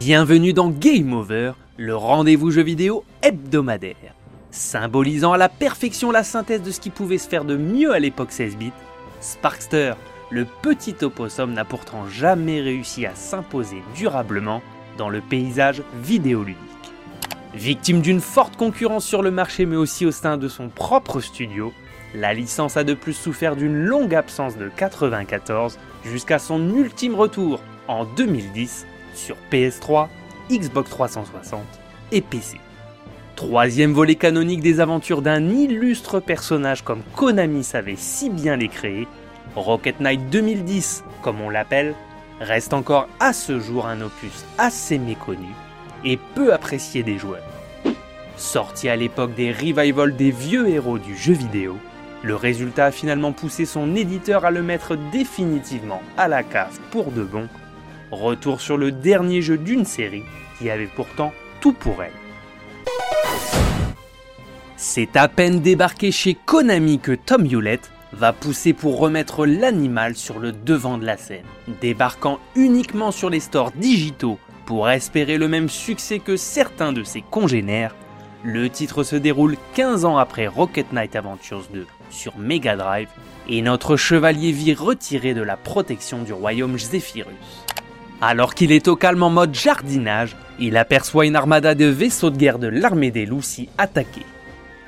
Bienvenue dans Game Over, le rendez-vous jeu vidéo hebdomadaire. Symbolisant à la perfection la synthèse de ce qui pouvait se faire de mieux à l'époque 16 bits, Sparkster, le petit opossum n'a pourtant jamais réussi à s'imposer durablement dans le paysage vidéoludique. Victime d'une forte concurrence sur le marché mais aussi au sein de son propre studio, la licence a de plus souffert d'une longue absence de 94 jusqu'à son ultime retour en 2010 sur PS3, Xbox 360 et PC. Troisième volet canonique des aventures d'un illustre personnage comme Konami savait si bien les créer, Rocket Knight 2010, comme on l'appelle, reste encore à ce jour un opus assez méconnu et peu apprécié des joueurs. Sorti à l'époque des revivals des vieux héros du jeu vidéo, le résultat a finalement poussé son éditeur à le mettre définitivement à la cave pour de bon. Retour sur le dernier jeu d'une série qui avait pourtant tout pour elle. C'est à peine débarqué chez Konami que Tom Hewlett va pousser pour remettre l'animal sur le devant de la scène, débarquant uniquement sur les stores digitaux pour espérer le même succès que certains de ses congénères. Le titre se déroule 15 ans après Rocket Knight Adventures 2 sur Mega Drive et notre chevalier vit retiré de la protection du royaume Zephyrus. Alors qu'il est au calme en mode jardinage, il aperçoit une armada de vaisseaux de guerre de l'armée des loups s'y attaquer.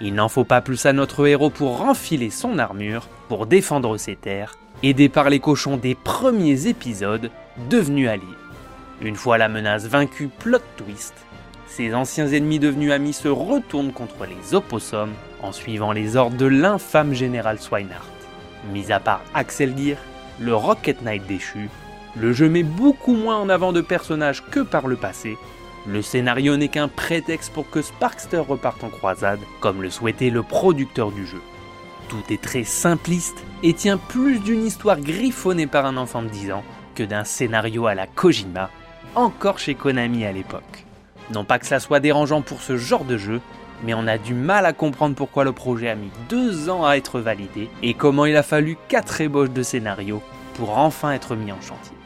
Il n'en faut pas plus à notre héros pour renfiler son armure, pour défendre ses terres, aidé par les cochons des premiers épisodes, devenus alliés. Une fois la menace vaincue, plot twist, ses anciens ennemis devenus amis se retournent contre les opossums en suivant les ordres de l'infâme général Swinehart. Mis à part Axel Gear, le Rocket Knight déchu, le jeu met beaucoup moins en avant de personnages que par le passé. Le scénario n'est qu'un prétexte pour que Sparkster reparte en croisade, comme le souhaitait le producteur du jeu. Tout est très simpliste et tient plus d'une histoire griffonnée par un enfant de 10 ans que d'un scénario à la Kojima, encore chez Konami à l'époque. Non pas que ça soit dérangeant pour ce genre de jeu, mais on a du mal à comprendre pourquoi le projet a mis deux ans à être validé et comment il a fallu quatre ébauches de scénario pour enfin être mis en chantier.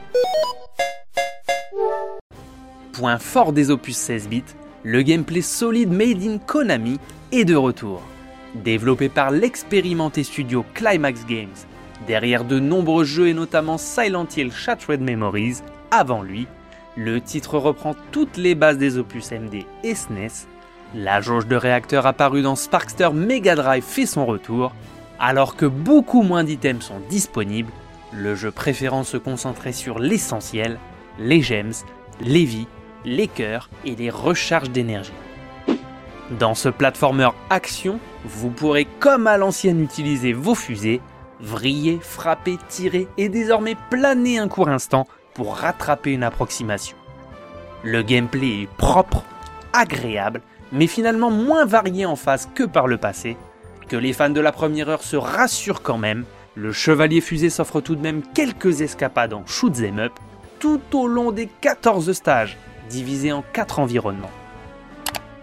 Point fort des opus 16 bits, le gameplay solide made in Konami est de retour. Développé par l'expérimenté studio Climax Games, derrière de nombreux jeux et notamment Silent Hill Shattered Memories, avant lui, le titre reprend toutes les bases des opus MD et SNES. La jauge de réacteurs apparue dans Sparkster Mega Drive fait son retour, alors que beaucoup moins d'items sont disponibles, le jeu préférant se concentrer sur l'essentiel, les gems, les vies, les cœurs et les recharges d'énergie. Dans ce platformer action, vous pourrez comme à l'ancienne utiliser vos fusées, vriller, frapper, tirer et désormais planer un court instant pour rattraper une approximation. Le gameplay est propre, agréable, mais finalement moins varié en face que par le passé. Que les fans de la première heure se rassurent quand même, le Chevalier Fusée s'offre tout de même quelques escapades en shoot'em up tout au long des 14 stages, divisés en 4 environnements.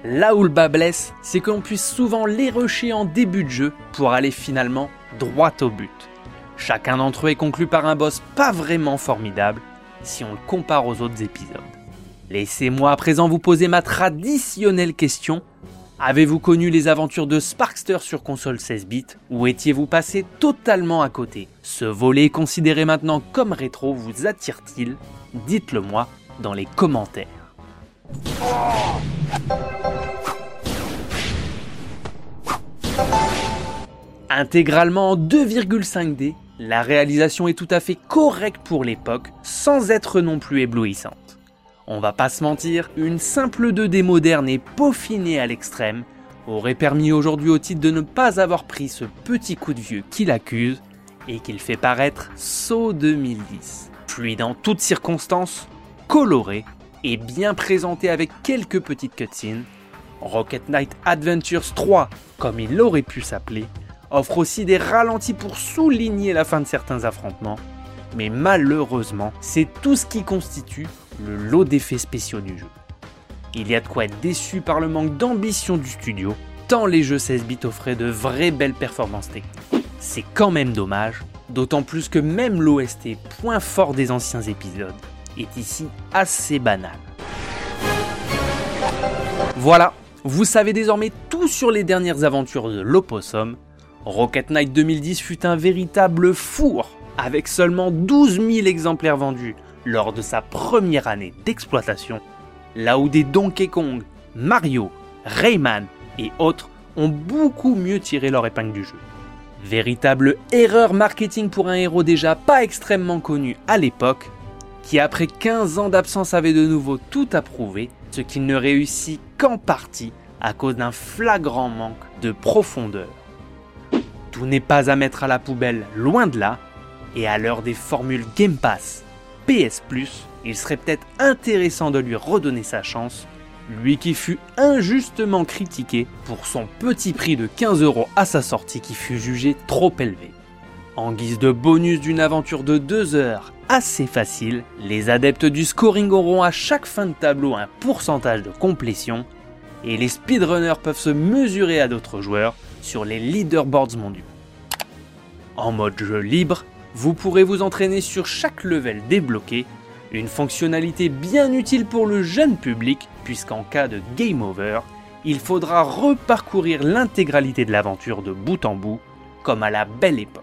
Là où le bas blesse, c'est qu'on puisse souvent les rusher en début de jeu pour aller finalement droit au but. Chacun d'entre eux est conclu par un boss pas vraiment formidable, si on le compare aux autres épisodes. Laissez-moi à présent vous poser ma traditionnelle question. Avez-vous connu les aventures de Sparkster sur console 16 bits ou étiez-vous passé totalement à côté? Ce volet considéré maintenant comme rétro vous attire-t-il? Dites-le moi les commentaires. Intégralement en 2,5D, la réalisation est tout à fait correcte pour l'époque, sans être non plus éblouissante. On va pas se mentir, une simple 2D moderne et peaufinée à l'extrême aurait permis aujourd'hui au titre de ne pas avoir pris ce petit coup de vieux qui l'accuse et qu'il fait paraître saut 2010. Fluide dans toutes circonstances, coloré et bien présenté avec quelques petites cutscenes, Rocket Knight Adventures 3, comme il aurait pu s'appeler, offre aussi des ralentis pour souligner la fin de certains affrontements, mais malheureusement, c'est tout ce qui constitue le lot d'effets spéciaux du jeu. Il y a de quoi être déçu par le manque d'ambition du studio, tant les jeux 16 bits offraient de vraies belles performances techniques. C'est quand même dommage, d'autant plus que même l'OST, point fort des anciens épisodes, est ici assez banal. Voilà, vous savez désormais tout sur les dernières aventures de l'Opossum. Rocket Knight 2010 fut un véritable four, avec seulement 12 000 exemplaires vendus lors de sa première année d'exploitation, là où des Donkey Kong, Mario, Rayman et autres ont beaucoup mieux tiré leur épingle du jeu. Véritable erreur marketing pour un héros déjà pas extrêmement connu à l'époque, qui après 15 ans d'absence avait de nouveau tout approuvé, ce qu'il ne réussit qu'en partie à cause d'un flagrant manque de profondeur. Tout n'est pas à mettre à la poubelle, loin de là, et à l'heure des formules Game Pass, PS Plus, il serait peut-être intéressant de lui redonner sa chance, lui qui fut injustement critiqué pour son petit prix de 15 euros à sa sortie qui fut jugé trop élevé. En guise de bonus d'une aventure de 2 heures assez facile, les adeptes du scoring auront à chaque fin de tableau un pourcentage de complétion et les speedrunners peuvent se mesurer à d'autres joueurs sur les leaderboards mondiaux. En mode jeu libre, vous pourrez vous entraîner sur chaque level débloqué, une fonctionnalité bien utile pour le jeune public puisqu'en cas de game over, il faudra reparcourir l'intégralité de l'aventure de bout en bout, comme à la belle époque.